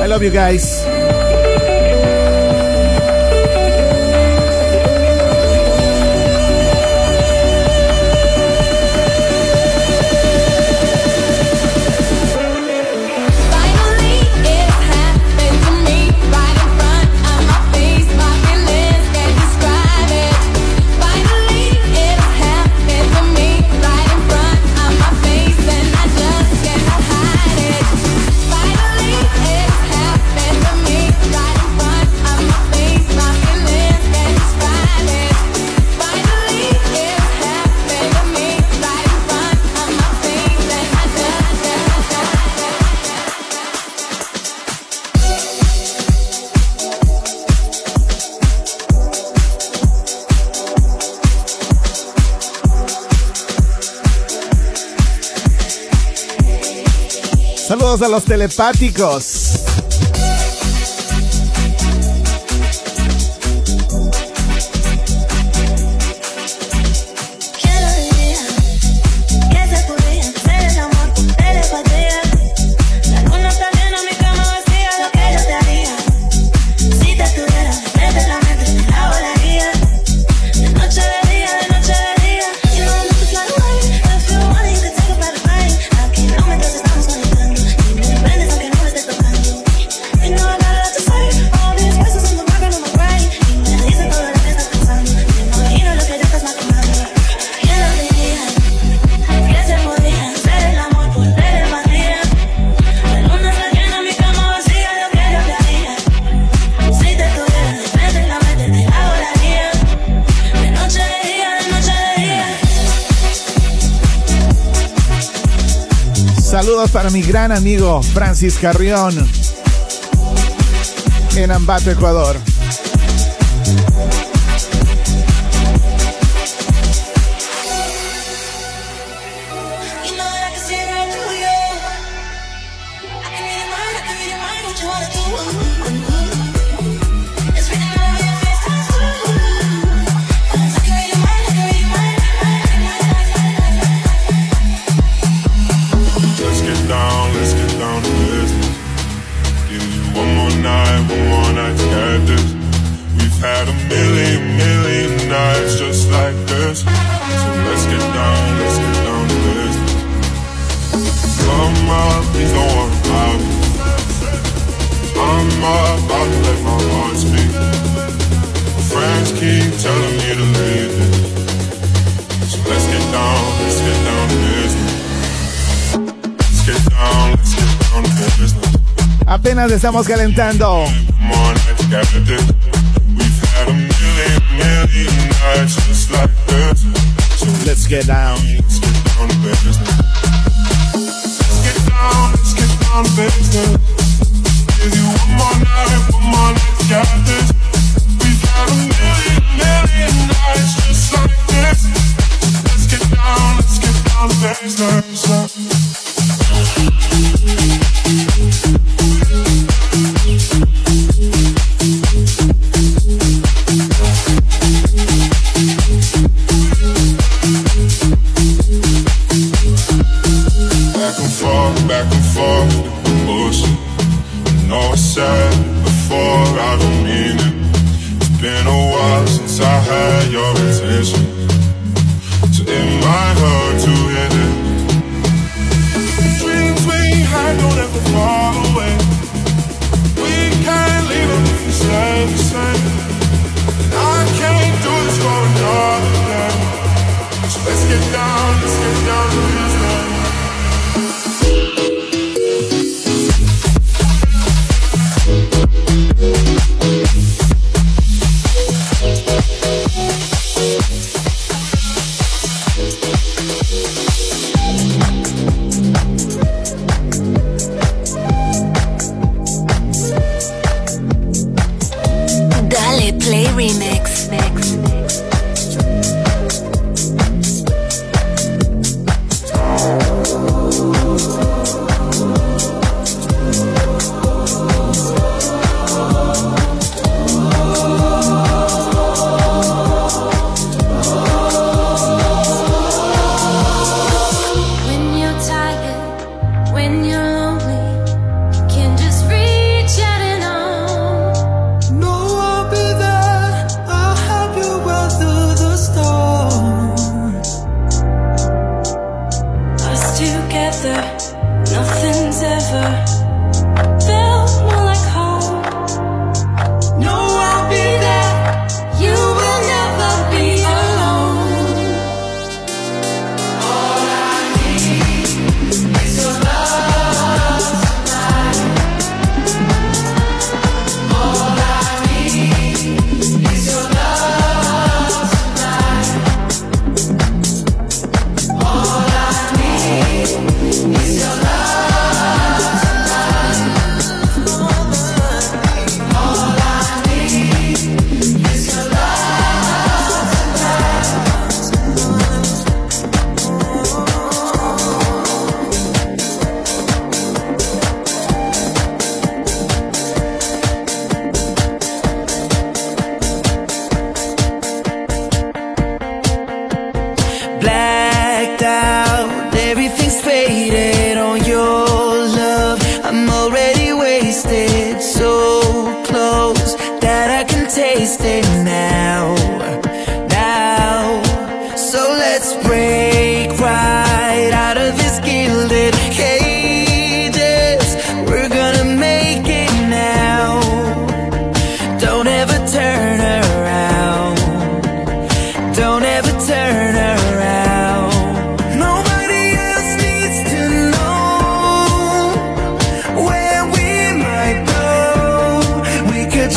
I love you guys. One more night, one more night, got this. We've had a million, million nights just like this. Let's get down, let's get down to business. that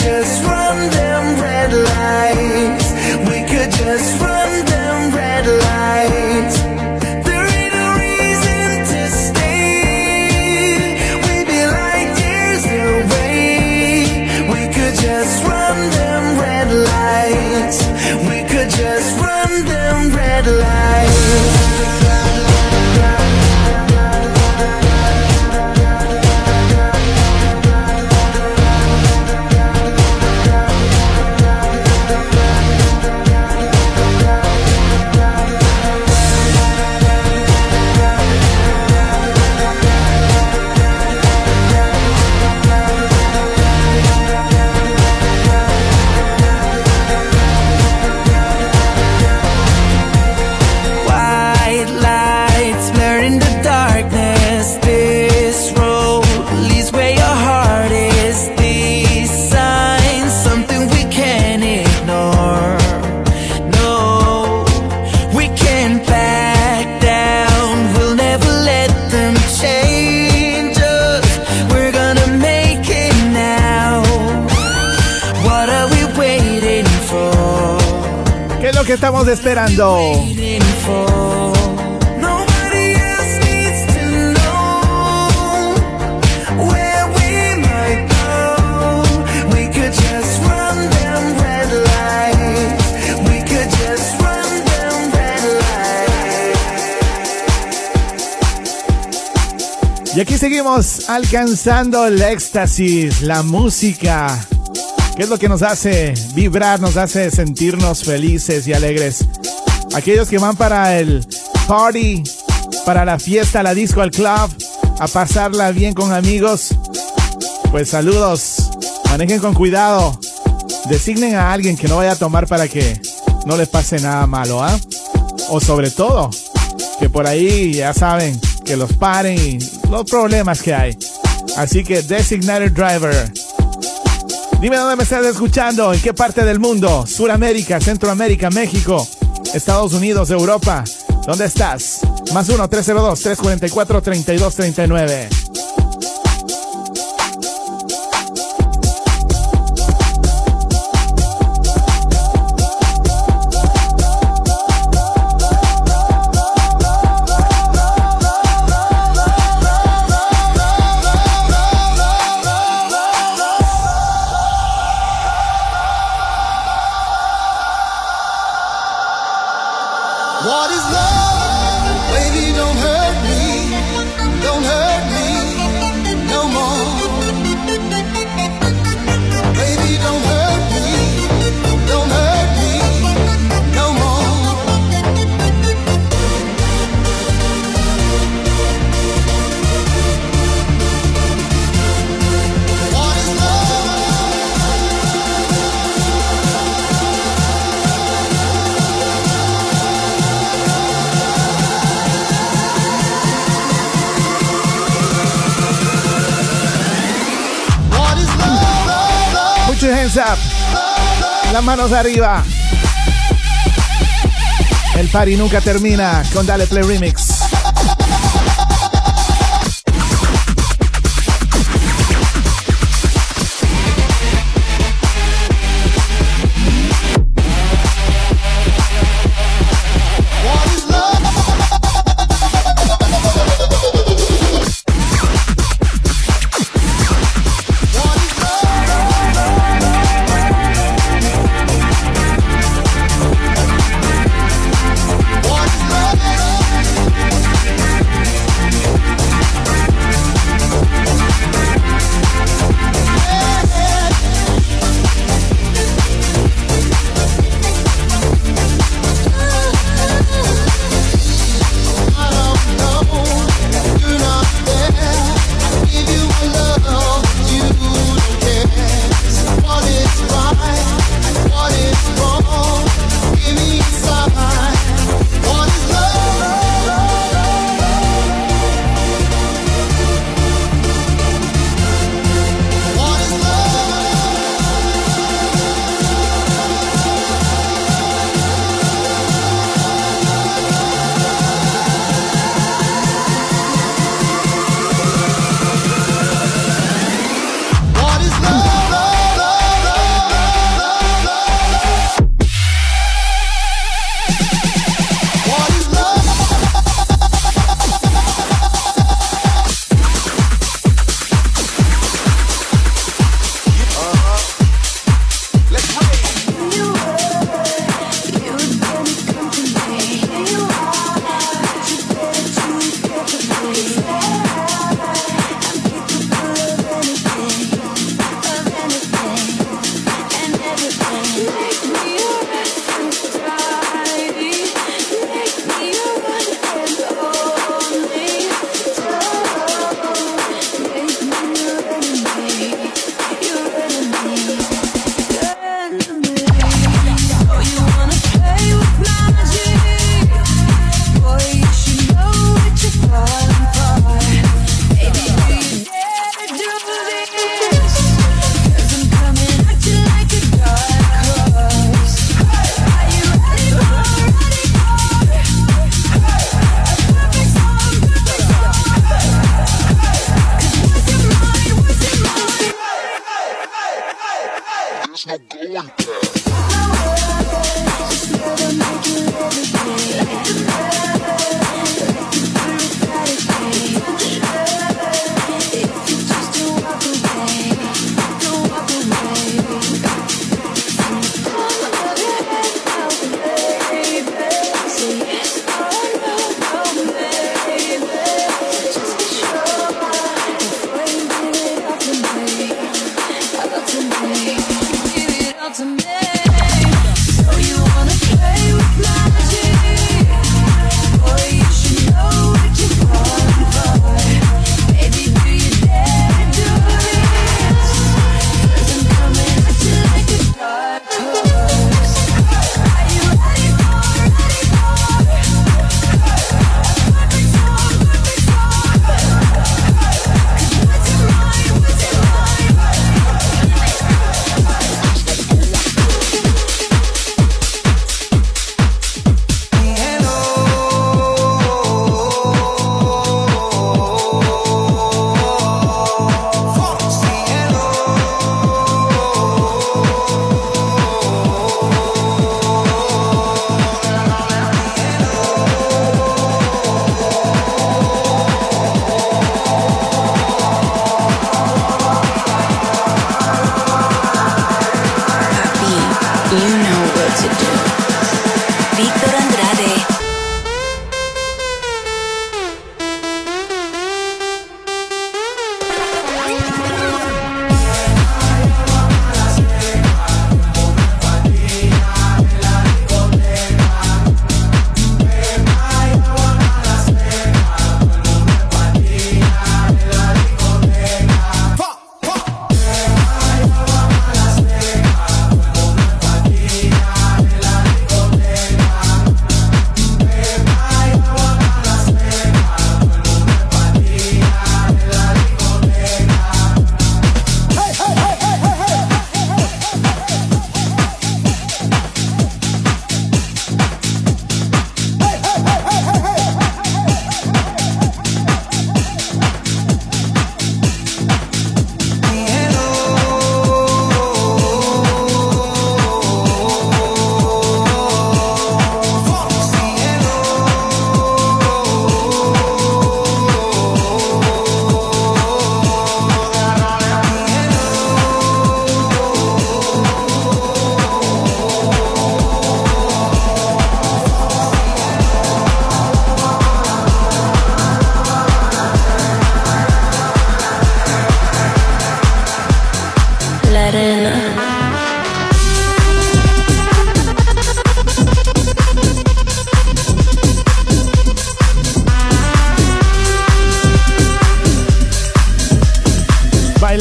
just run lights. Y aquí seguimos alcanzando el éxtasis, la música. ¿Qué es lo que nos hace vibrar, nos hace sentirnos felices y alegres? Aquellos que van para el party, para la fiesta, la disco, al club, a pasarla bien con amigos. Pues saludos, manejen con cuidado. Designen a alguien que no vaya a tomar para que no les pase nada malo, ¿ah? O sobre todo, que por ahí ya saben que los paren y los problemas que hay. Así que designated driver. Dime dónde me estás escuchando, en qué parte del mundo, Suramérica, Centroamérica, México, Estados Unidos, Europa. ¿Dónde estás? Más 1-302-344-3239. Hands up. Las manos arriba. El party nunca termina con Dale Play Remix.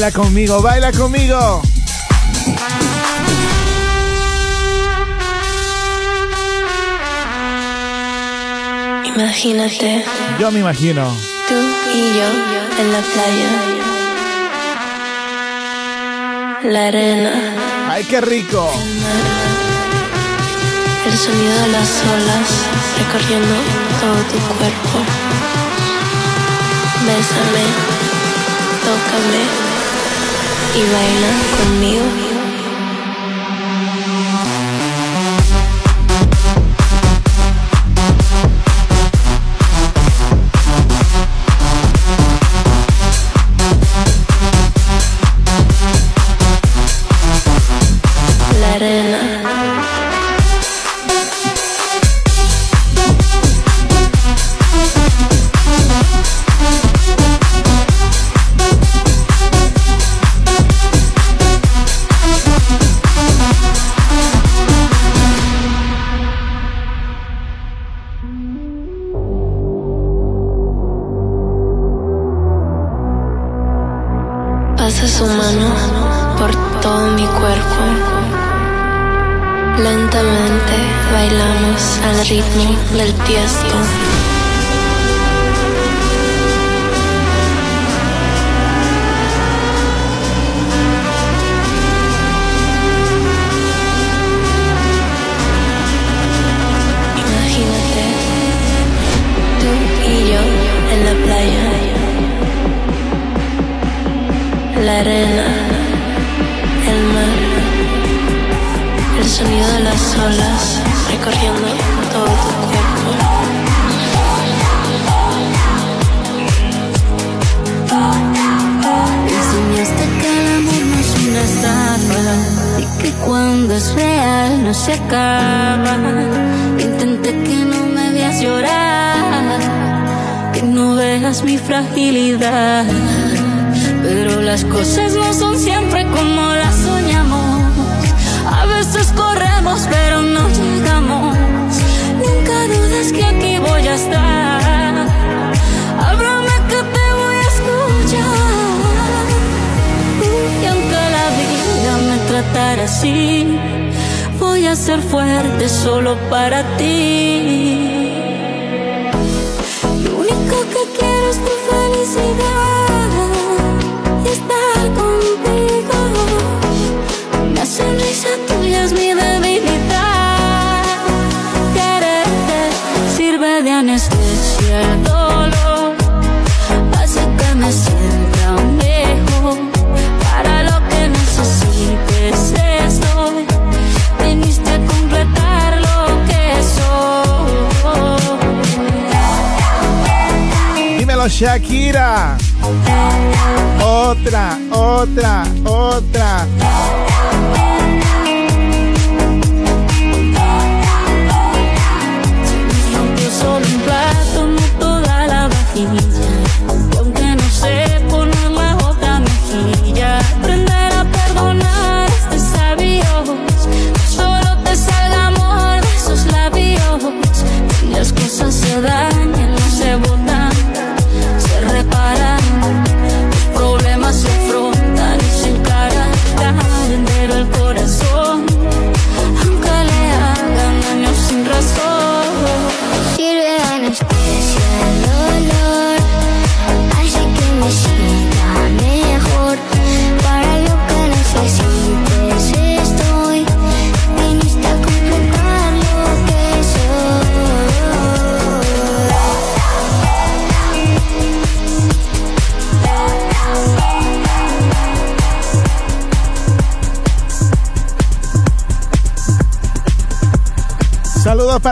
Baila conmigo, baila conmigo. Imagínate, Yo me imagino. tú y yo en la playa. La arena, Ay, qué rico. el sonido de las olas recorriendo todo tu cuerpo. Bésame, tócame y baila conmigo.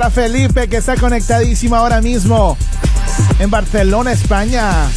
Felipe que está conectadísimo ahora mismo en Barcelona, España.